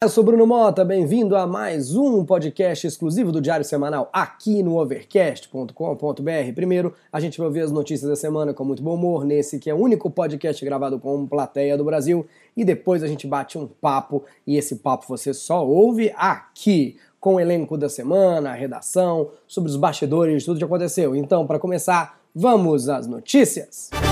Eu sou Bruno Mota, bem-vindo a mais um podcast exclusivo do Diário Semanal aqui no overcast.com.br. Primeiro, a gente vai ver as notícias da semana com muito bom humor, nesse que é o único podcast gravado com plateia do Brasil, e depois a gente bate um papo, e esse papo você só ouve aqui, com o elenco da semana, a redação, sobre os bastidores tudo que aconteceu. Então, para começar, vamos às notícias. Bem-vindos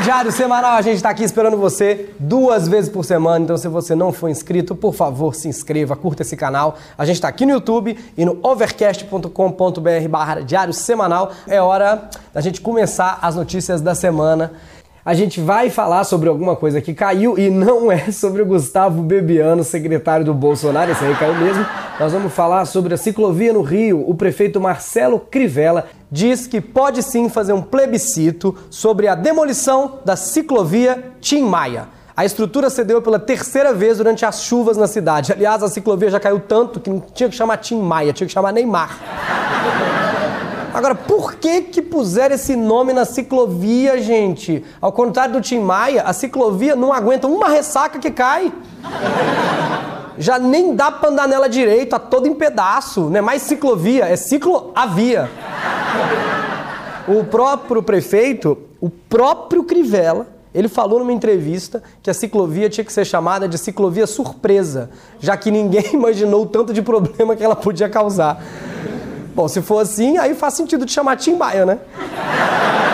Diário Semanal. A gente está aqui esperando você duas vezes por semana. Então, se você não for inscrito, por favor, se inscreva, curta esse canal. A gente está aqui no YouTube e no overcast.com.br barra Diário Semanal. É hora da gente começar as notícias da semana. A gente vai falar sobre alguma coisa que caiu e não é sobre o Gustavo Bebiano, secretário do Bolsonaro, esse aí caiu mesmo. Nós vamos falar sobre a ciclovia no Rio. O prefeito Marcelo Crivella diz que pode sim fazer um plebiscito sobre a demolição da ciclovia Tim Maia. A estrutura cedeu pela terceira vez durante as chuvas na cidade. Aliás, a ciclovia já caiu tanto que não tinha que chamar Tim Maia, tinha que chamar Neymar. Agora, por que que puseram esse nome na ciclovia, gente? Ao contrário do Tim Maia, a ciclovia não aguenta uma ressaca que cai. Já nem dá pra andar nela direito, tá toda em pedaço. Não é mais ciclovia, é cicloavia. O próprio prefeito, o próprio Crivella, ele falou numa entrevista que a ciclovia tinha que ser chamada de ciclovia surpresa, já que ninguém imaginou o tanto de problema que ela podia causar. Bom, se for assim, aí faz sentido de chamar Tim Maia, né?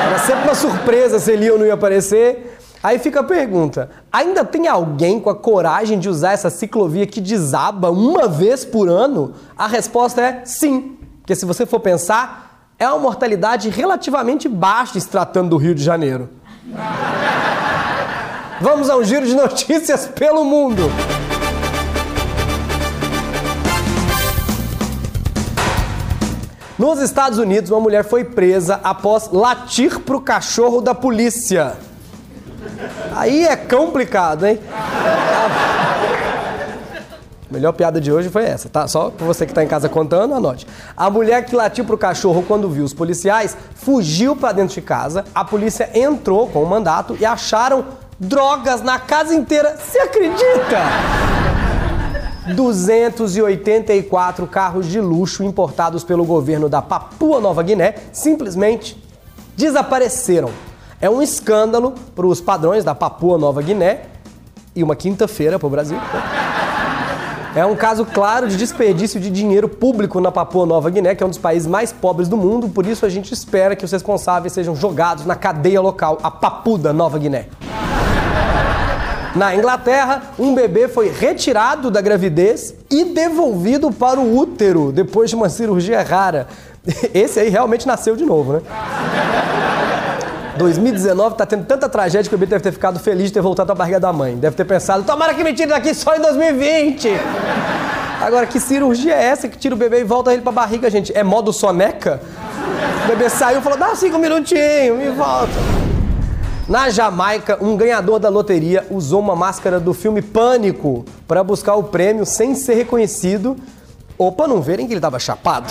Era sempre uma surpresa se ele ou não ia aparecer. Aí fica a pergunta: ainda tem alguém com a coragem de usar essa ciclovia que desaba uma vez por ano? A resposta é sim. Porque se você for pensar, é uma mortalidade relativamente baixa se tratando do Rio de Janeiro. Vamos a um giro de notícias pelo mundo. Nos Estados Unidos, uma mulher foi presa após latir pro cachorro da polícia. Aí é complicado, hein? A melhor piada de hoje foi essa, tá? Só pra você que tá em casa contando, anote. A mulher que latiu pro cachorro quando viu os policiais fugiu para dentro de casa. A polícia entrou com o mandato e acharam drogas na casa inteira. Você acredita? 284 carros de luxo importados pelo governo da Papua Nova Guiné simplesmente desapareceram. É um escândalo para os padrões da Papua Nova Guiné e uma quinta-feira para o Brasil. É um caso claro de desperdício de dinheiro público na Papua Nova Guiné, que é um dos países mais pobres do mundo, por isso a gente espera que os responsáveis sejam jogados na cadeia local, a Papuda Nova Guiné. Na Inglaterra, um bebê foi retirado da gravidez e devolvido para o útero depois de uma cirurgia rara. Esse aí realmente nasceu de novo, né? 2019 tá tendo tanta tragédia que o bebê deve ter ficado feliz de ter voltado à barriga da mãe. Deve ter pensado, tomara que me tire daqui só em 2020. Agora, que cirurgia é essa que tira o bebê e volta ele pra barriga, gente? É modo soneca? O bebê saiu e falou, dá cinco minutinhos, me volta. Na Jamaica, um ganhador da loteria usou uma máscara do filme Pânico para buscar o prêmio sem ser reconhecido ou para não verem que ele estava chapado.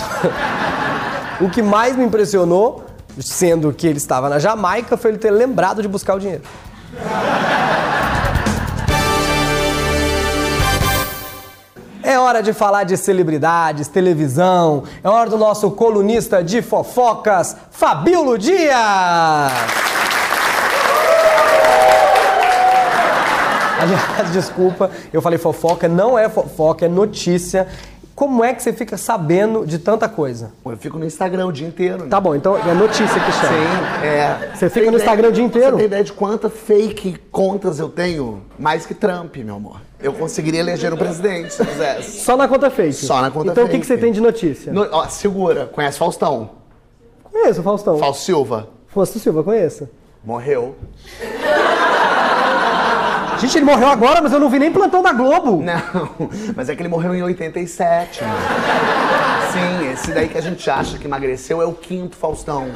o que mais me impressionou, sendo que ele estava na Jamaica, foi ele ter lembrado de buscar o dinheiro. É hora de falar de celebridades, televisão. É hora do nosso colunista de fofocas, Fabíolo Dias. desculpa, eu falei fofoca, não é fofoca, é notícia. Como é que você fica sabendo de tanta coisa? Eu fico no Instagram o dia inteiro. Né? Tá bom, então é notícia que chama. Sim, é. Você fica no Instagram o dia inteiro? Você tem ideia de quantas fake contas eu tenho? Mais que Trump, meu amor. Eu conseguiria eleger um presidente se quisesse. Só na conta fake? Só na conta então, fake. Então o que, que você tem de notícia? No, ó, segura. Conhece Faustão? Conheço, Faustão. Fausto Silva? Fausto Silva, conheço. Morreu. Gente, ele morreu agora, mas eu não vi nem plantão da Globo. Não, mas é que ele morreu em 87, mano. Sim, esse daí que a gente acha que emagreceu é o quinto Faustão.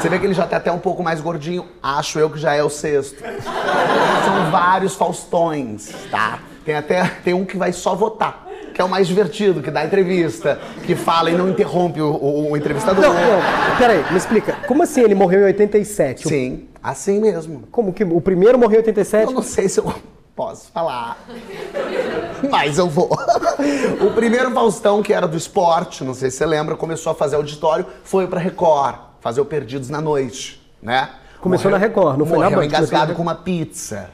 Você vê que ele já tá até um pouco mais gordinho. Acho eu que já é o sexto. São vários Faustões, tá? Tem até tem um que vai só votar. Que é o mais divertido, que dá entrevista, que fala e não interrompe o, o- o entrevistador. Não, não, peraí, me explica. Como assim ele morreu em 87? Sim, assim mesmo. Como que o primeiro morreu em 87? Eu não sei se eu posso falar. Mas eu vou. O primeiro Faustão, que era do esporte, não sei se você lembra, começou a fazer auditório, foi pra Record, fazer o Perdidos na Noite, né? Começou na Record, não foi na morreu Band, engasgado na- com uma pizza.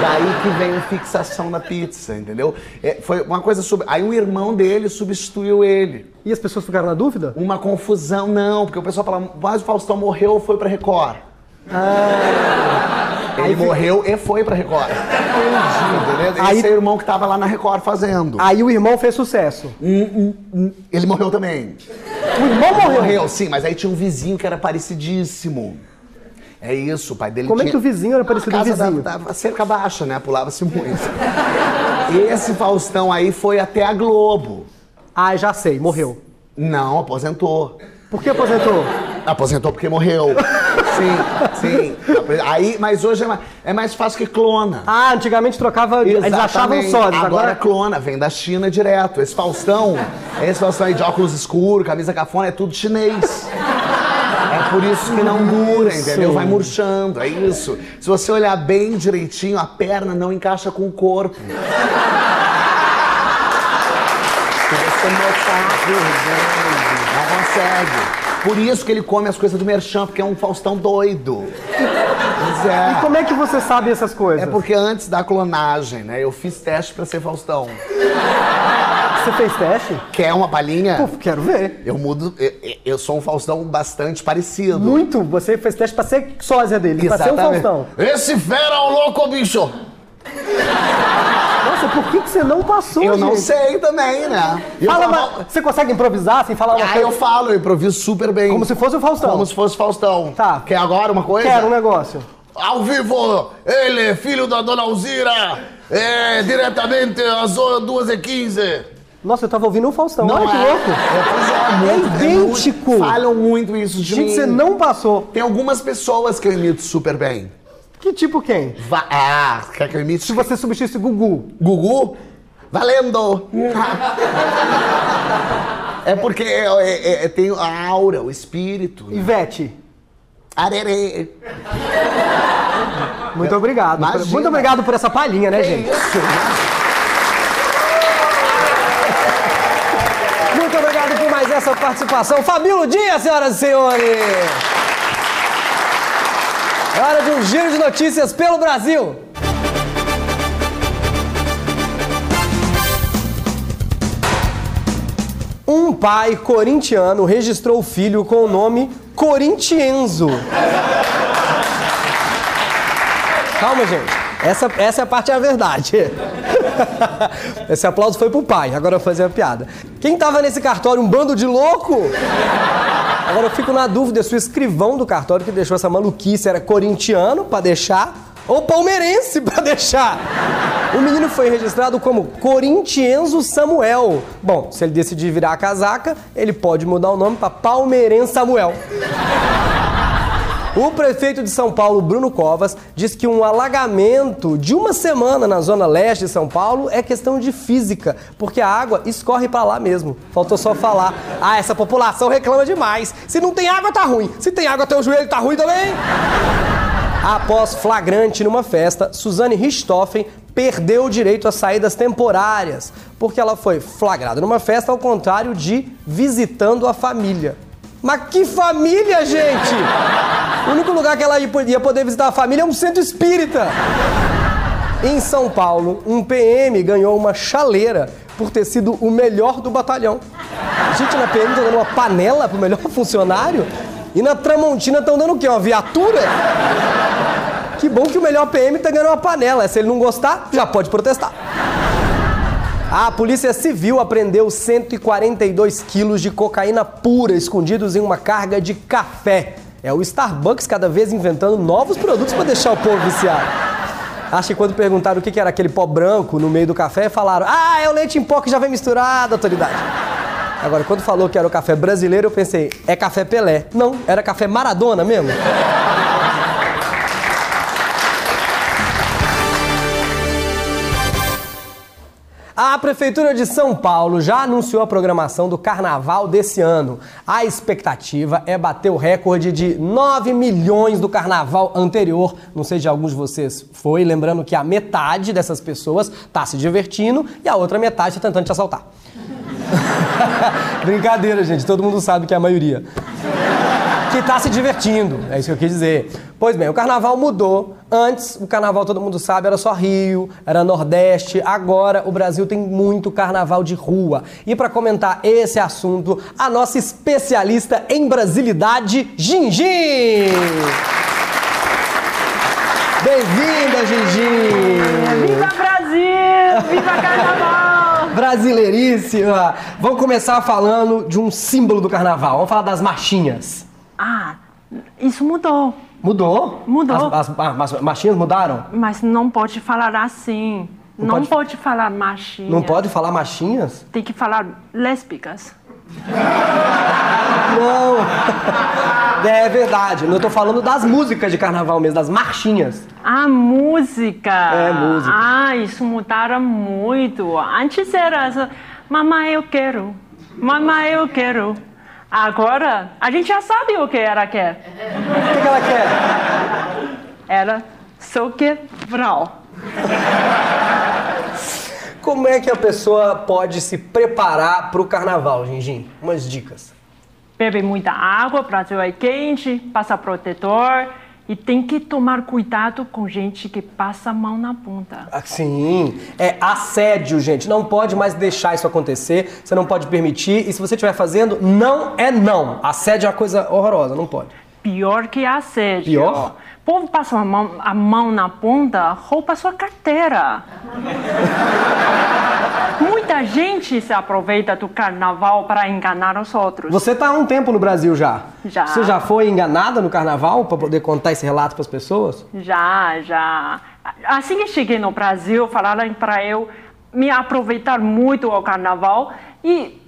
Daí que vem a fixação da pizza, entendeu? É, foi uma coisa sobre. Aí o irmão dele substituiu ele. E as pessoas ficaram na dúvida? Uma confusão, não, porque o pessoal fala, mas o Faustão morreu ou foi pra Record? Ele Aí fica- morreu e foi pra Record. Entendeu? Esse Aí- é o irmão que tava lá na Record fazendo. Aí o irmão fez sucesso. Ele morreu também. O irmão morreu. Morreu, sim, mas aí tinha um vizinho que era parecidíssimo. É isso, o pai dele Como é tinha... que o vizinho era parecido com o vizinho? Dava, dava cerca baixa, né? Pulava-se muito. Esse Faustão aí foi até a Globo. Ah, já sei, morreu. Não, aposentou. Por que aposentou? Aposentou porque morreu. Sim, sim. Aí, mas hoje é mais, é mais fácil que clona. Ah, antigamente trocava. Eles achavam Exatamente. sólidos, Agora, agora. clona, vem da China direto. Esse Faustão, esse Faustão aí de óculos escuros, camisa cafona, é tudo chinês. É por isso que não dura, entendeu? Vai murchando, é isso. Se você olhar bem direitinho, a perna não encaixa com o corpo. Se você notar, não consegue. Por isso que ele come as coisas do merchan, porque é um Faustão doido. Pois é. E como é que você sabe essas coisas? É porque antes da clonagem, né, eu fiz teste pra ser Faustão. Você fez teste? Quer uma palhinha? Pô, quero ver. Eu mudo, eu, eu sou um Faustão bastante parecido. Muito. Você fez teste pra ser sósia dele, pra ser um Faustão. Esse fera é o louco, bicho! Nossa, por que, que você não passou, Eu não gente? sei também, né? E eu Fala, falava- mas você consegue improvisar sem falar uma Ah, coisa? eu falo, eu improviso super bem. Como se fosse o Faustão. Como se fosse Faustão. Tá. Quer agora uma coisa? Quero um negócio. Ao vivo, ele, filho da dona Alzira, é, diretamente às 2h15. Nossa, eu tava ouvindo o Faustão. Não Olha que é. louco. É, pois é, muito, É idêntico. muito- falam muito isso de Gente, mim. você não passou. Tem algumas pessoas que eu imito super bem. Que tipo quem? Va ah, quer que eu imite? Se você substituísse Gugu. Gugu? Valendo! é porque é, é, é, tem a aura, o espírito. né? Ivete. Arerê. Muito obrigado. Imagina. Muito obrigado por essa palhinha, né, gente? Isso. Muito obrigado por mais essa participação. Fabíola Dias, senhoras e senhores! É hora de um giro de notícias pelo Brasil. Um pai corintiano registrou o filho com o nome Corintienzo. Calma, gente. Essa, essa é a parte da verdade. Esse aplauso foi pro pai, agora eu vou fazer a piada. Quem tava nesse cartório? Um bando de louco? Agora eu fico na dúvida se o escrivão do cartório que deixou essa maluquice era corintiano pra deixar ou palmeirense pra deixar. O menino foi registrado como Corintienzo Samuel. Bom, se ele decidir virar a casaca, ele pode mudar o nome pra Palmeirense Samuel. O prefeito de São Paulo, Bruno Covas, diz que um alagamento de uma semana na zona leste de São Paulo é questão de física, porque a água escorre pra lá mesmo. Faltou só falar: "Ah, essa população reclama demais. Se não tem água tá ruim. Se tem água teu joelho tá ruim também". Após flagrante numa festa, Suzane Richthofen perdeu o direito às saídas temporárias, porque ela foi flagrada numa festa ao contrário de visitando a família. Mas que família, gente! O único lugar que ela ia poder visitar a família é um centro espírita. Em São Paulo, um PM ganhou uma chaleira por ter sido o melhor do batalhão. Gente, na PM tá dando uma panela pro melhor funcionário e na Tramontina estão dando o quê? Uma viatura? Que bom que o melhor PM tá ganhando uma panela. Se ele não gostar, já pode protestar. A Polícia Civil apreendeu 142 quilos de cocaína pura escondidos em uma carga de café. É o Starbucks cada vez inventando novos produtos para deixar o povo viciado. Acho que quando perguntaram o que era aquele pó branco no meio do café, falaram: Ah, é o leite em pó que já vem misturado, autoridade. Agora, quando falou que era o café brasileiro, eu pensei: É café Pelé. Não, era café Maradona mesmo. A Prefeitura de São Paulo já anunciou a programação do carnaval desse ano. A expectativa é bater o recorde de 9 milhões do carnaval anterior. Não sei se alguns de vocês foi, lembrando que a metade dessas pessoas está se divertindo e a outra metade está tentando te assaltar. Brincadeira, gente, todo mundo sabe que é a maioria que está se divertindo. É isso que eu quis dizer. Pois bem, o carnaval mudou. Antes, o carnaval, todo mundo sabe, era só Rio, era Nordeste. Agora, o Brasil tem muito carnaval de rua. E para comentar esse assunto, a nossa especialista em brasilidade, Gingin! Bem-vinda, Gingin! Viva Brasil! Viva Carnaval! Brasileiríssima! Vamos começar falando de um símbolo do carnaval. Vamos falar das marchinhas. Ah, isso mudou. Mudou? Mudou. As, as, as marchinhas mudaram? Mas não pode falar assim. Não, não pode... pode... falar machinha. Não pode falar machinhas? Tem que falar lésbicas. Não! É verdade. Eu tô falando das músicas de carnaval mesmo, das marchinhas. Ah, música! É, música. Ah, isso mudaram muito. Antes era essa. Mamãe, eu quero. Mamãe, eu quero. Agora, a gente já sabe o que ela quer. O que, que ela quer? Ela só quer vral. Como é que a pessoa pode se preparar para o carnaval, Gingim? Umas dicas. Bebe muita água, Brasil é quente, passa protetor, e tem que tomar cuidado com gente que passa a mão na punta. Ah, sim, é assédio, gente. Não pode mais deixar isso acontecer. Você não pode permitir. E se você estiver fazendo, não é não. Assédio é uma coisa horrorosa, não pode. Pior que assédio. Pior? O povo passa a mão, a mão na ponta, rouba sua carteira. Muita gente se aproveita do carnaval para enganar os outros. Você está há um tempo no Brasil já? Já. Você já foi enganada no carnaval para poder contar esse relato para as pessoas? Já, já. Assim que cheguei no Brasil, falaram para eu me aproveitar muito ao carnaval e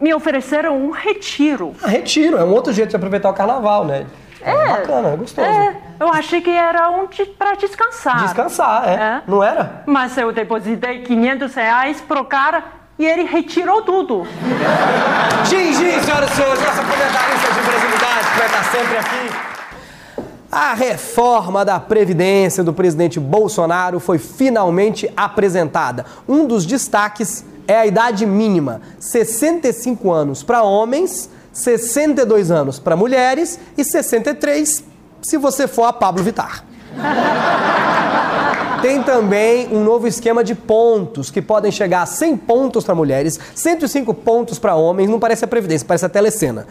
me ofereceram um retiro. Ah, retiro, é um outro jeito de aproveitar o carnaval, né? É, é bacana, é gostoso. É, eu achei que era um para descansar. Descansar, é. é. Não era? Mas eu depositei 500 reais pro cara e ele retirou tudo. Gigi, senhoras e senhores, nossa comentarista de brasilidade que vai estar sempre aqui. A reforma da Previdência do presidente Bolsonaro foi finalmente apresentada. Um dos destaques é a idade mínima: 65 anos para homens 62 anos para mulheres e 63 se você for a Pablo Vittar. Tem também um novo esquema de pontos, que podem chegar a 100 pontos para mulheres, 105 pontos para homens, não parece a Previdência, parece a telecena.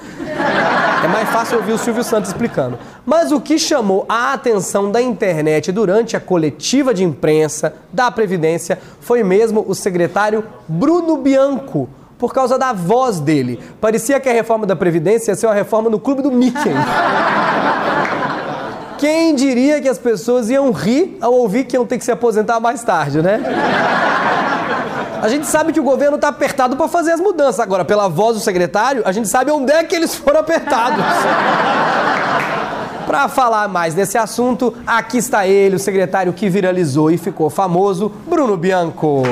É mais fácil ouvir o Silvio Santos explicando. Mas o que chamou a atenção da internet durante a coletiva de imprensa da Previdência foi mesmo o secretário Bruno Bianco, por causa da voz dele. Parecia que a reforma da Previdência ia ser uma reforma no clube do Mickey. Quem diria que as pessoas iam rir ao ouvir que iam ter que se aposentar mais tarde, né? A gente sabe que o governo está apertado para fazer as mudanças. Agora, pela voz do secretário, a gente sabe onde é que eles foram apertados. Para falar mais desse assunto, aqui está ele, o secretário que viralizou e ficou famoso, Bruno Bianco.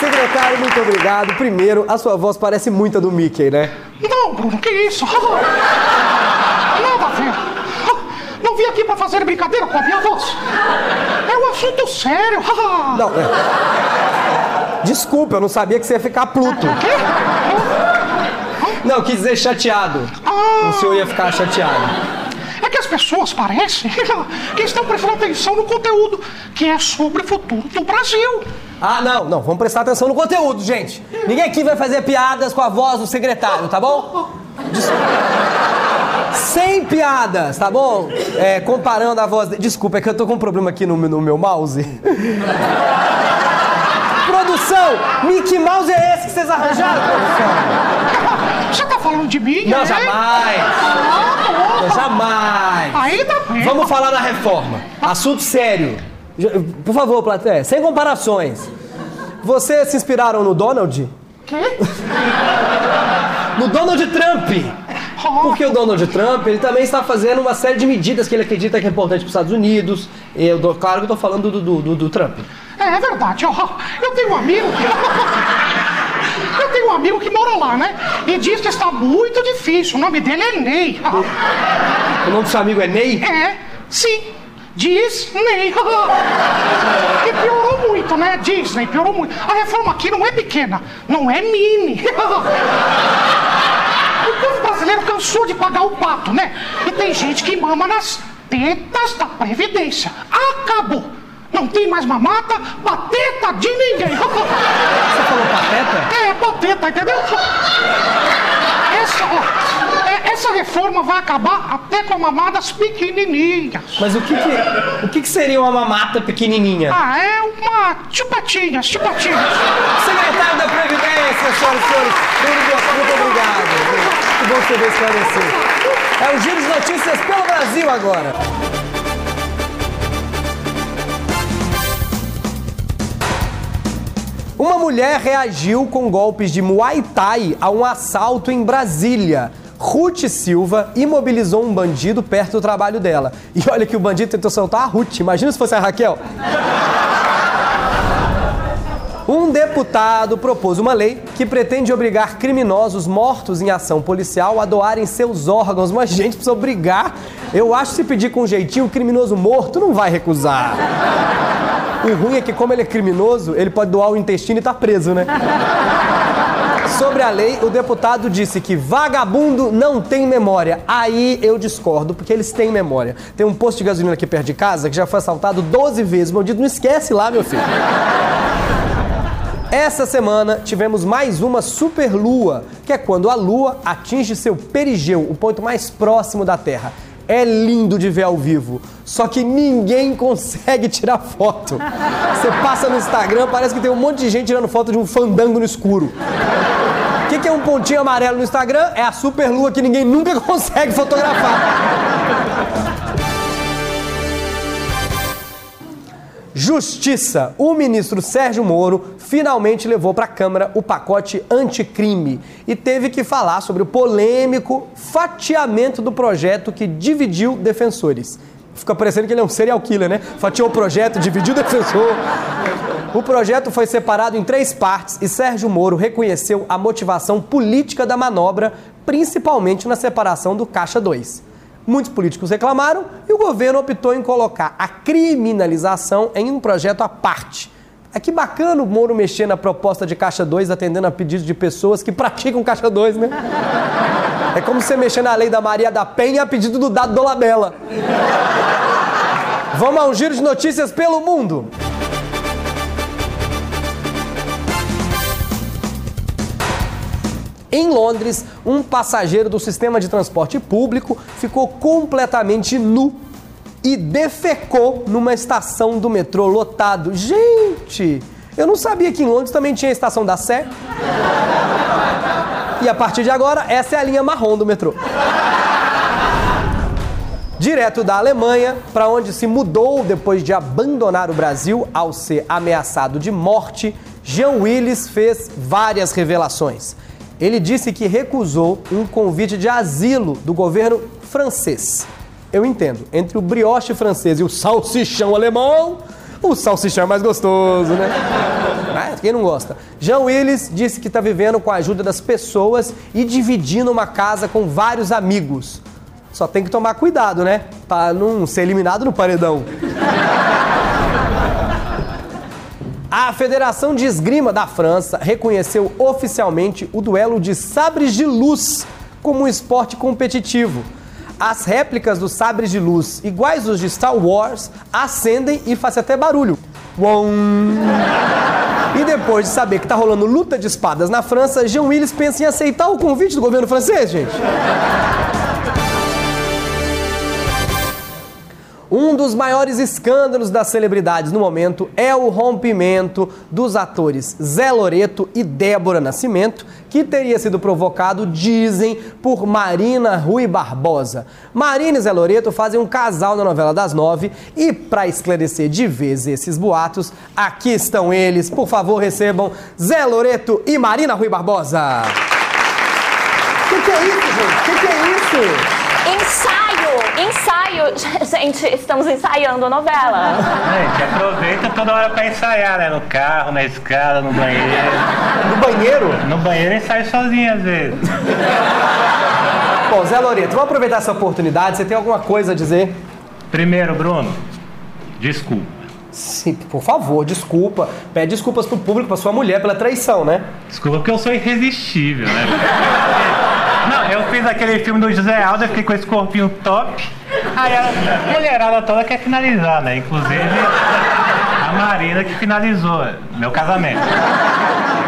Secretário, muito obrigado. Primeiro, a sua voz parece muito a do Mickey, né? Não, Bruno, que isso? Nada a ver. Não vim aqui pra fazer brincadeira com a minha voz. É um assunto sério. Não, é... Desculpa, eu não sabia que você ia ficar pluto. Quê? Não, quis dizer chateado. Ah. O senhor ia ficar chateado. É que as pessoas parecem que estão prestando atenção no conteúdo que é sobre o futuro do Brasil. Ah, não, não, vamos prestar atenção no conteúdo, gente. Ninguém aqui vai fazer piadas com a voz do secretário, tá bom? Sem piadas, tá bom? É, comparando a voz. De... Desculpa, é que eu tô com um problema aqui no, no meu mouse. produção! Mickey Mouse é esse que vocês arranjaram, produção? Você tá falando de mim? Não, é? jamais! Ah, Não, jamais! Ainda bem. Vamos falar da reforma. Assunto sério. Por favor, plateia, sem comparações. Vocês se inspiraram no Donald? Quê? No Donald Trump! Porque o Donald Trump, ele também está fazendo uma série de medidas que ele acredita que é importante para os Estados Unidos. Eu, claro que eu tô falando do, do, do- do Trump. É, é verdade, ó. Eu tenho um amigo que. Eu tenho um amigo que mora lá, né? E diz que está muito difícil. O nome dele é Ney. O nome do seu amigo é Ney? É, sim. Diz Ney. E piorou muito, né? Disney, piorou muito. A reforma aqui não é pequena, não é mini. Cansou de pagar o pato, né? E tem gente que mama nas tetas da Previdência. Acabou. Não tem mais mamata, pateta de ninguém. Você falou pateta? É, pateta, entendeu? Essa, ó, essa reforma vai acabar até com mamadas pequenininhas. Mas o que que, o que que seria uma mamata pequenininha? Ah, é uma chupatinhas, chupatinhas. Secretário da Previdência, senhoras e senhores? Muito obrigado. Que bom você veio esclarecer. É o Giro de Notícias pelo Brasil agora. Uma mulher reagiu com golpes de Muay Thai a um assalto em Brasília. Ruth Silva imobilizou um bandido perto do trabalho dela. E olha que o bandido tentou soltar a Ruth. Imagina se fosse a Raquel. Um deputado propôs uma lei que pretende obrigar criminosos mortos em ação policial a doarem seus órgãos. Mas, gente, precisa obrigar. Eu acho que se pedir com jeitinho, o criminoso morto não vai recusar. O ruim é que, como ele é criminoso, ele pode doar o intestino e tá preso, né? Sobre a lei, o deputado disse que vagabundo não tem memória. Aí eu discordo, porque eles têm memória. Tem um posto de gasolina aqui perto de casa que já foi assaltado 12 vezes. Meu dito, não esquece lá, meu filho. Essa semana tivemos mais uma superlua, que é quando a lua atinge seu perigeu, o ponto mais próximo da Terra. É lindo de ver ao vivo, só que ninguém consegue tirar foto. Você passa no Instagram, parece que tem um monte de gente tirando foto de um fandango no escuro. O que, que é um pontinho amarelo no Instagram? É a superlua que ninguém nunca consegue fotografar. Justiça. O ministro Sérgio Moro finalmente levou para a Câmara o pacote anticrime e teve que falar sobre o polêmico fatiamento do projeto que dividiu defensores. Fica parecendo que ele é um serial killer, né? Fatiou o projeto, dividiu o defensor. O projeto foi separado em três partes e Sérgio Moro reconheceu a motivação política da manobra, principalmente na separação do Caixa 2. Muitos políticos reclamaram e o governo optou em colocar a criminalização em um projeto à parte. É que bacana o Moro mexer na proposta de Caixa 2 atendendo a pedidos de pessoas que praticam Caixa 2, né? É como você mexer na lei da Maria da Penha a pedido do Dado Dolabella. Vamos a um giro de notícias pelo mundo. Em Londres, um passageiro do sistema de transporte público ficou completamente nu e defecou numa estação do metrô lotado. Gente, eu não sabia que em Londres também tinha a estação da Sé. E a partir de agora, essa é a linha marrom do metrô. Direto da Alemanha, para onde se mudou depois de abandonar o Brasil ao ser ameaçado de morte, Jean Willis fez várias revelações. Ele disse que recusou um convite de asilo do governo francês. Eu entendo, entre o brioche francês e o salsichão alemão, o salsichão é mais gostoso, né? Mas quem não gosta? Jean Willis disse que está vivendo com a ajuda das pessoas e dividindo uma casa com vários amigos. Só tem que tomar cuidado, né? Para não ser eliminado no paredão. A Federação de Esgrima da França reconheceu oficialmente o duelo de sabres de luz como um esporte competitivo. As réplicas dos sabres de luz, iguais aos de Star Wars, acendem e fazem até barulho. Uom. E depois de saber que tá rolando luta de espadas na França, Jean Willis pensa em aceitar o convite do governo francês, gente. Um dos maiores escândalos das celebridades no momento é o rompimento dos atores Zé Loreto e Débora Nascimento, que teria sido provocado, dizem, por Marina Rui Barbosa. Marina e Zé Loreto fazem um casal na novela das nove e, para esclarecer de vez esses boatos, aqui estão eles. Por favor, recebam Zé Loreto e Marina Rui Barbosa. O que, que é isso, gente? O que, que é isso? Gente, estamos ensaiando a novela. Gente, aproveita toda hora pra ensaiar, né? No carro, na escada, no banheiro. No banheiro? No banheiro eu ensaio sozinho às vezes. Bom, Zé Loreto, vamos aproveitar essa oportunidade. Você tem alguma coisa a dizer? Primeiro, Bruno, desculpa. Sim, por favor, desculpa. Pede desculpas pro público, pra sua mulher, pela traição, né? Desculpa porque eu sou irresistível, né? Não, eu fiz aquele filme do José Aldo, eu fiquei com esse corpinho top. Aí a mulherada toda quer finalizar, né? Inclusive a Marina que finalizou meu casamento.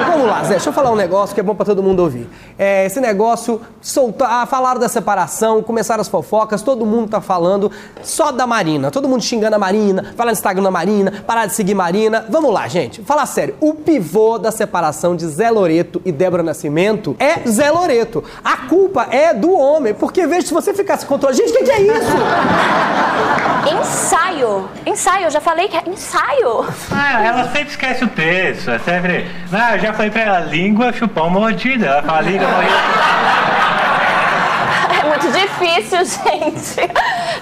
Vamos lá, Zé, deixa eu falar um negócio que é bom pra todo mundo ouvir. É, esse negócio, soltar, ah, falaram da separação, começaram as fofocas, todo mundo tá falando só da Marina. Todo mundo xingando a Marina, falando no Instagram da Marina, parar de seguir Marina. Vamos lá, gente, falar sério. O pivô da separação de Zé Loreto e Débora Nascimento é Zé Loreto. A culpa é do homem, porque veja, se você ficasse controlando. Gente, o que, que é isso? Ensaio! Ensaio, eu já falei que é ensaio! Ah, ela sempre esquece o texto, é sempre. Ah, eu já falei pra ela, língua, chupão, mordida. Ela fala língua, mordida. É muito difícil, gente.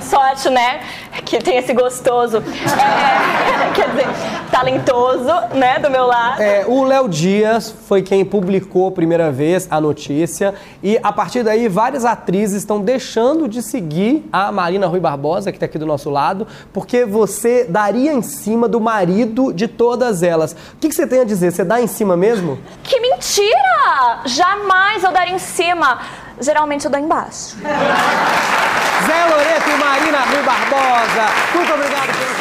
Sorte, né? Que tem esse gostoso. É, quer dizer, talentoso, né? Do meu lado. É, o Léo Dias foi quem publicou a primeira vez a notícia e a partir daí várias atrizes estão deixando de seguir a Marina Rui Barbosa, que está aqui do nosso lado, porque você daria em cima do marido de todas elas. O que, que você tem a dizer? Você dá em cima mesmo? Que mentira! Jamais eu daria em cima. Geralmente eu dou embaixo. Zé Loreto e Marina Rui Barbosa, muito obrigado pelo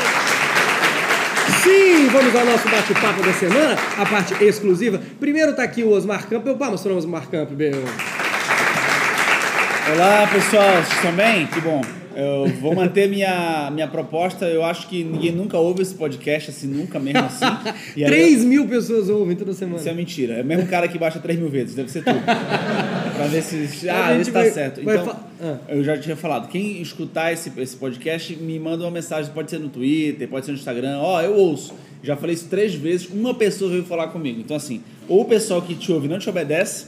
Sim, vamos ao nosso bate-papo da semana, a parte exclusiva. Primeiro tá aqui o Osmar Campbell. Palmas para o Osmar Campbell. Olá pessoal, vocês estão bem? Que bom. Eu vou manter minha, minha proposta. Eu acho que ninguém nunca ouve esse podcast assim, nunca mesmo assim. E aí 3 mil pessoas ouvem toda semana. Isso é mentira. É o mesmo cara que baixa 3 mil vezes, deve ser tudo. pra ver se. Ah, esse tá vai- certo. Então, fa- Ah. eu já tinha falado. Quem escutar esse, esse podcast, me manda uma mensagem. Pode ser no Twitter, pode ser no Instagram. Ó, eu ouço. Já falei isso três vezes. Uma pessoa veio falar comigo. Então, assim, ou o pessoal que te ouve não te obedece,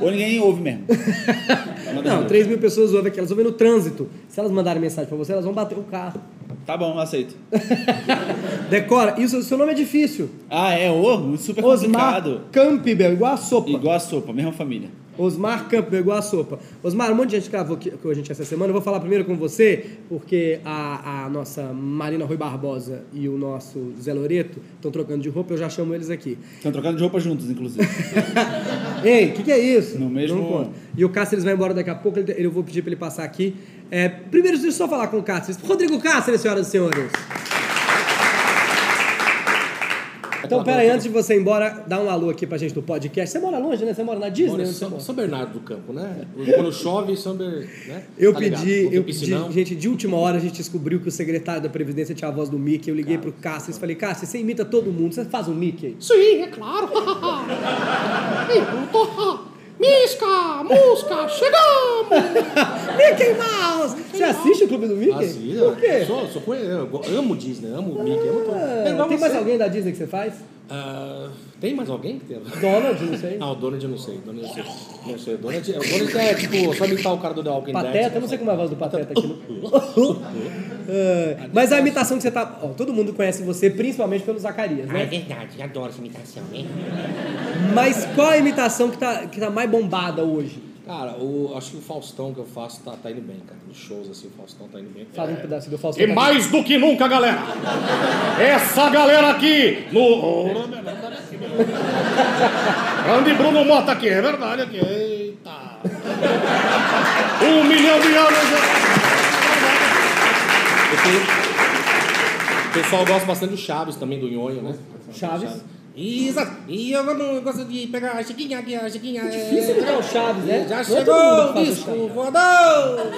ou ninguém ouve mesmo. Não, duas. 3 mil pessoas ouvem aqui, elas ouvem no trânsito. Se elas mandarem mensagem pra você, elas vão bater o carro. Tá bom, aceito. Decora, isso, seu nome é difícil. Ah, é, ô, super Osmar complicado. Campbell, igual a sopa. Igual a sopa, mesma família. Osmar Campbell, igual a sopa. Osmar, um monte de gente gravou com a gente essa semana. Eu vou falar primeiro com você, porque a, a nossa Marina Rui Barbosa e o nosso Zé Loreto estão trocando de roupa, eu já chamo eles aqui. Estão trocando de roupa juntos, inclusive. Ei, o que, que é isso? No mesmo-. E o Cáceres vai embora daqui a pouco, ele- eu vou pedir para ele passar aqui. É, primeiro, deixa eu só falar com o Cáceres. Rodrigo Cáceres, senhoras e senhores. Então, pera aí, antes de você ir embora, dá um alô aqui pra gente do podcast. Você mora longe, né? Você mora na Disney? Mora Onde você São, mora? São Bernardo do Campo, né? Quando chove, São Bernardo. Né? Eu Tá pedi, eu pedi, gente, de última hora a gente descobriu que o secretário da Previdência tinha a voz do Mickey. Eu liguei pro Cáceres e falei, Cáceres, você imita todo mundo, você faz um Mickey? Sim, é claro. Eu tô- Misca, musca, chegamos! Mickey Mouse! Você assiste o Clube do Mickey? Assim, Por quê? Eu sou, sou, eu amo Disney, amo o Mickey, amo tudo. Ah, tem mais alguém da Disney que você faz? Ah, tem mais alguém que tem? Donald, não sei. Ah, o Donald eu não sei. Donald eu sei. Não sei. O Donald, o Donald é tipo, só imitar o cara do The Walking Dead. Pateta, eu não sei como é a voz do Pateta aqui. no- Ah, Mas a imitação que você tá. Ó, todo mundo conhece você, principalmente pelo Zacarias, Ah, é né? verdade, adoro essa imitação, né? Mas qual a imitação que tá, que tá mais bombada hoje? Cara, o, acho que o Faustão que eu faço tá, tá indo bem, cara. Nos shows, assim, o Faustão tá indo bem. Fala um pedaço do Faustão. E mais do que nunca, galera! Essa galera aqui no. Grande Bruno Mota aqui, é verdade aqui. Eita! Um milhão de anos! O pessoal gosta bastante do Chaves também, do Nhonho, né? Chaves? Exato. E eu não gosto de pegar a Chiquinha aqui, a Chiquinha. Difícil imitar o Chaves, né? Já Não é chegou o o disco voador!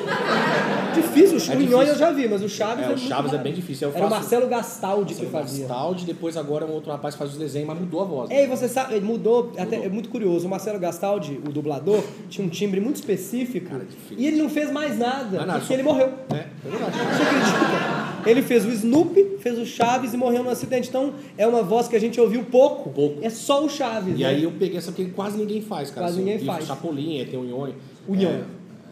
Difícil, o Chunhonho difícil. eu já vi, mas o Chaves É, o muito Chaves é bem difícil. Eu Era o faço- Marcelo Gastaldi que fazia. Gastaldi, depois agora um outro rapaz faz os desenhos, mas mudou a voz. né? É, e você sabe, ele mudou, até é muito curioso. O Marcelo Gastaldi, o dublador, tinha um timbre muito específico difícil. e ele não fez mais nada, nada, porque só- ele morreu. É, é verdade. Você acredita? Ele fez o Snoopy, fez o Chaves e morreu num acidente. Então, é uma voz que a gente ouviu pouco. Pouco. É só o Chaves. E né? aí eu peguei essa porque quase ninguém faz, cara. Quase Assim, ninguém faz. Chapolin, aí tem o Nhonho. O Nhonho.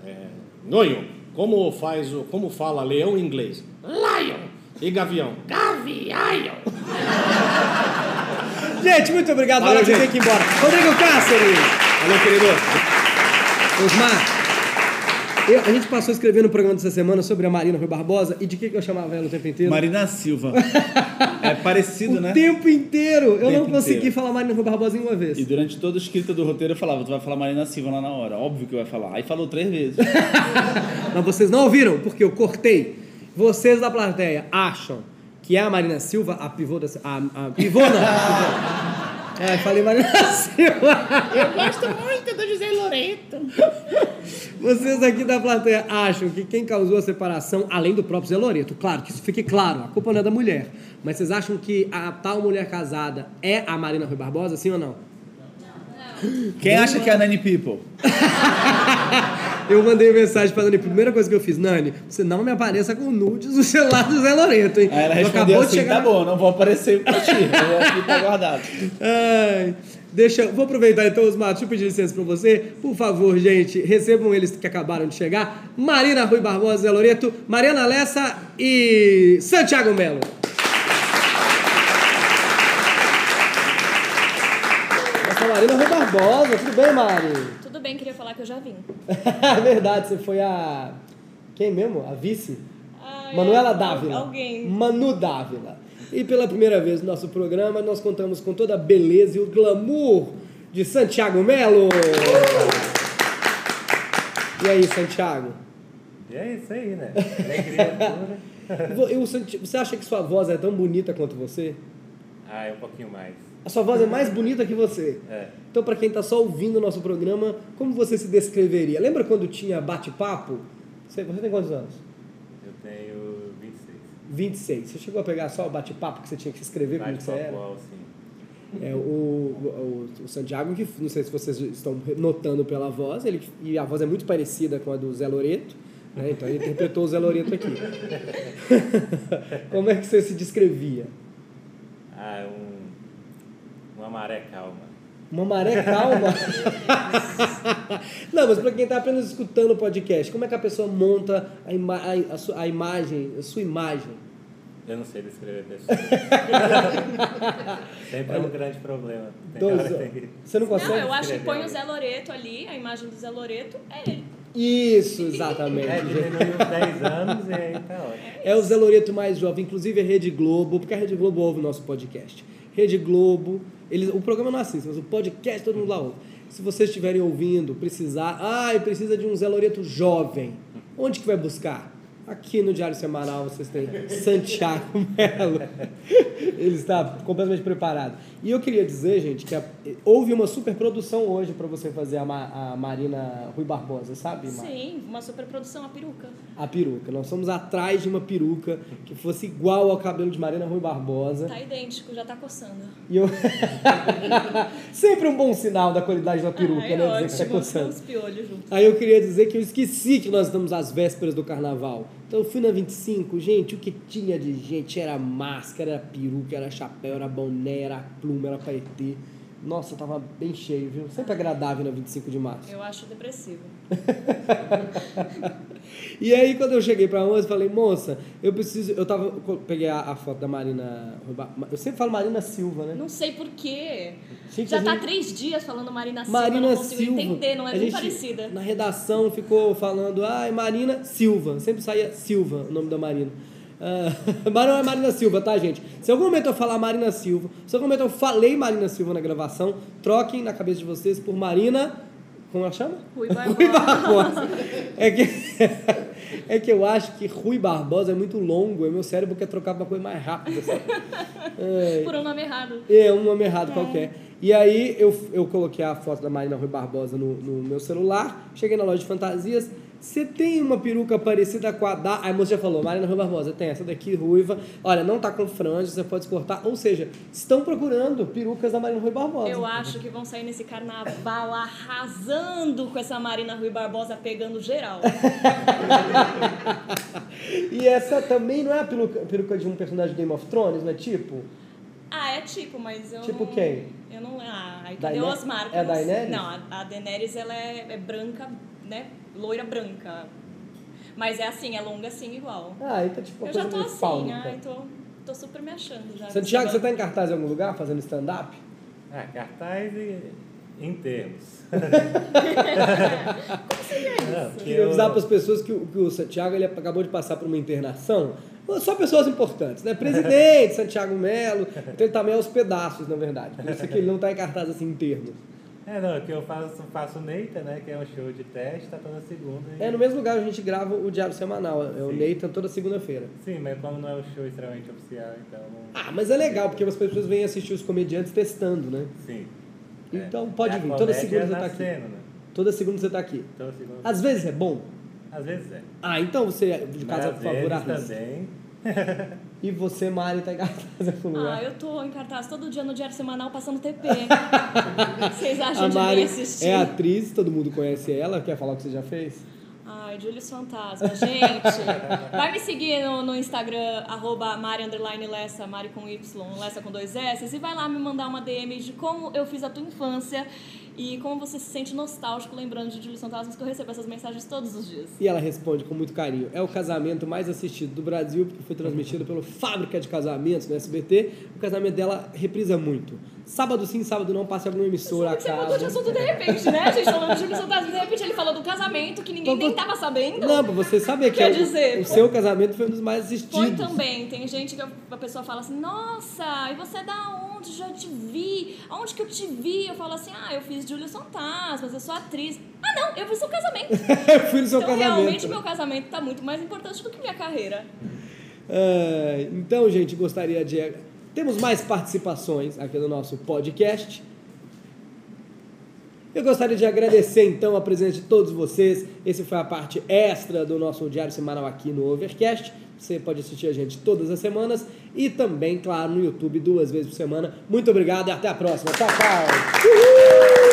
É, é, Nhonho, como faz o. Como fala leão em inglês? Lion! E gavião? Gavião! Gente, muito obrigado. Valeu, Agora gente. tem que ir embora. Rodrigo Cáceres. Valeu, querido. Osmar. Eu- a gente passou escrevendo o programa dessa semana sobre a Marina Rui Barbosa e de que, que eu chamava ela o tempo inteiro? Marina Silva. É parecido, o né? tempo inteiro. Eu não Tempo consegui inteiro. falar Marina Rui Barbosa em uma vez. E durante toda a escrita do roteiro eu falava, tu vai falar Marina Silva lá na hora. Óbvio que vai falar. Aí falou três vezes. Mas vocês não ouviram, porque eu cortei. Vocês da plateia acham que é a Marina Silva, a pivô da. A, a pivô não. É, falei Marina Silva. Eu gosto muito do José Loreto. Vocês aqui da plateia acham que quem causou a separação, além do próprio Zé Loreto, claro, que isso fique claro, a culpa não é da mulher. Mas vocês acham que a tal mulher casada é a Marina Rui Barbosa, sim ou não? Quem acha que é a Nani People? Eu mandei mensagem pra Nani, primeira coisa que eu fiz, Nani, você não me apareça com nudes no celular do Zé Loreto, hein? Aí ela Eu respondeu assim, chegar tá bom, não vou aparecer pra ti. Eu aqui tá guardado. Ai, deixa, vou aproveitar então, Osmar, deixa eu pedir licença pra você. Por favor, gente, recebam eles que acabaram de chegar. Marina Rui Barbosa, Zé Loreto, Mariana Lessa e Santiago Melo. Marina Rui Barbosa, tudo bem, Mari? Tudo bem, queria falar que eu já vim. É verdade, você foi a... Quem mesmo? A vice? Ai, Manuela al- Dávila. Alguém. Manu Dávila. E pela primeira vez no nosso programa, nós contamos com toda a beleza e o glamour de Santiago Melo. E aí, Santiago? E é isso aí, né? Alegria pura. Você acha que sua voz é tão bonita quanto você? Ah, é um pouquinho mais. A sua voz é mais bonita que você. É. Então, para quem está só ouvindo o nosso programa, como você se descreveria? Lembra quando tinha bate-papo? Você, você tem quantos anos? Eu tenho 26. 26. Você chegou a pegar só o bate-papo que você tinha que se escrever como que você era? Bate-papo, sim. É, o, o, o Santiago, que não sei se vocês estão notando pela voz, ele, e a voz é muito parecida com a do Zé Loreto, né? então ele interpretou o Zé Loreto aqui. Como é que você se descrevia? Ah, um, uma maré calma. Uma maré calma? não, mas para quem está apenas escutando o podcast, como é que a pessoa monta a, ima a, a, sua, a imagem, a sua imagem? Eu não sei descrever pessoas. Sempre é um grande problema. Dois- que Você não consegue? Não, eu acho que põe o. Zé Loreto ali, a imagem do Zé Loreto é ele. Isso, exatamente. É, diminuiu uns 10 anos e aí tá ótimo. É o Zé Loreto mais jovem, inclusive a Rede Globo, porque a Rede Globo ouve o nosso podcast. Rede Globo, eles, o programa não assiste, mas o podcast todo mundo lá ouve. Se vocês estiverem ouvindo, precisar, ah, precisa de um Zé Loreto jovem, onde que vai buscar? Aqui no Diário Semanal vocês têm Santiago Melo. Ele está completamente preparado. E eu queria dizer, gente, que a- houve uma super produção hoje para você fazer a, Ma- a Marina Rui Barbosa, sabe? Mar? Sim, uma superprodução, a peruca. a peruca. Nós fomos atrás de uma peruca que fosse igual ao cabelo de Marina Rui Barbosa. Tá idêntico, já tá coçando. E eu... Sempre um bom sinal da qualidade da peruca, Ai, né? ótimo, Dizer que tá coçando. uns piolhos juntos. Aí eu queria dizer que eu esqueci que nós estamos às vésperas do carnaval. Então eu fui na 25, gente, o que tinha de gente era máscara, era peruca, era chapéu, era boné, era pluma, era paetê. Nossa, tava bem cheio, viu? Sempre agradável na 25 de março. Eu acho depressivo. E aí, quando eu cheguei pra moça, eu falei, moça, eu preciso. Eu tava. eu peguei a, a foto da Marina. Eu sempre falo Marina Silva, né? Não sei porquê. Já tá gente- três dias falando Marina Silva, Marina não consigo Silva. entender, não é A muito gente, parecida. Na redação ficou falando, ai, Marina Silva. Sempre saía Silva, o nome da Marina. Ah, mas não é Marina Silva, tá, gente? Se algum momento eu falar Marina Silva, se algum momento eu falei Marina Silva na gravação, troquem na cabeça de vocês por Marina. Como ela chama? Rui Rui Barbosa. Barbosa. É que, é que eu acho que Rui Barbosa é muito longo, e meu cérebro quer trocar pra uma coisa mais rápida, sabe? É. Por um nome errado. É, um nome errado qualquer. E aí eu, eu coloquei a foto da Marina Rui Barbosa no, no meu celular, cheguei na loja de fantasias, Você tem uma peruca parecida com a da. Aí a moça já falou, Marina Rui Barbosa, tem essa daqui ruiva. Olha, não tá com franja, você pode cortar. Ou seja, estão procurando perucas da Marina Rui Barbosa. Eu acho que vão sair nesse carnaval arrasando com essa Marina Rui Barbosa pegando geral. E essa também não é a peruca, peruca de um personagem de Game of Thrones, não é tipo? Ah, é tipo, mas eu Tipo não... quem? Eu não... Ah, aí cadê Daener- as marcas? é a Daenerys? Não, a, a Daenerys, ela é, é branca, né? Loira branca. Mas é assim, é longa assim igual. Ah, então tipo uma eu já tô assim, fálica. ai, tô, tô super me achando já. Santiago, você tá em cartaz em algum lugar fazendo stand-up? Ah, cartaz e enterros. Como seria isso? Não, Queria eu- avisar para as pessoas que o, que o Santiago ele acabou de passar por uma internação. Só pessoas importantes, né? Presidente, Santiago Melo. Então ele tá meio aos pedaços, na verdade. Por isso que ele não tá em cartaz assim em termos. É, não, que eu faço, faço Neita, né? Que é um show de teste, tá toda segunda. e- É no mesmo lugar a gente grava o Diário Semanal. É o Sim. Nathan toda segunda-feira. Sim, mas como não é um show extremamente oficial, então. Ah, mas é legal, porque as pessoas vêm assistir os comediantes testando, né? Sim. Então pode É vir. Toda segunda você tá aqui. nascendo, né? Toda segunda você tá aqui. Toda segunda. Às vezes é bom. Às vezes é. Ah, então você, de Mas casa, por favor, vezes arrisca. também. E você, Mari, tá em cartaz em algum lugar. Ah, eu tô em cartaz todo dia no Diário Semanal passando TP. Vocês acham A de Mari assistir? é atriz, todo mundo conhece ela. Quer falar o que você já fez? Ai, Júlio Fantasma, gente. Vai me seguir no, no Instagram, arroba Mari Lessa, Mari com Y, Lessa com dois S, e vai lá me mandar uma DM de como eu fiz a tua infância e como você se sente nostálgico lembrando de Júlio Fantasmas, que eu recebo essas mensagens todos os dias. E ela responde com muito carinho. É o casamento mais assistido do Brasil, porque foi transmitido pelo Fábrica de Casamentos no SBT. O casamento dela reprisa muito. Sábado sim, sábado não, passa em alguma emissora Você mudou de assunto de repente, né? A gente falando de Júlio Fantasmas, de repente ele falou do casamento que ninguém nem tava sabendo. Não, pra você saber que Quer é o- dizer, o seu casamento foi um dos mais Foi assistidos. também. Tem gente que a pessoa fala assim, nossa, e você é da onde? Já te vi. Aonde que eu te vi? Eu falo assim, ah, eu fiz Júlio Fantasmas, eu sou atriz. Ah, não, eu fiz seu casamento. Eu fui no seu então, casamento. realmente, meu casamento tá muito mais importante do que minha carreira. Ah, então, gente, gostaria de. Temos mais participações aqui no nosso podcast. Eu gostaria de agradecer então a presença de todos vocês. Esse foi a parte extra do nosso diário semanal aqui no Overcast. Você pode assistir a gente todas as semanas e também, claro, no YouTube duas vezes por semana. Muito obrigado e até a próxima. Tchau, tchau. Uhul!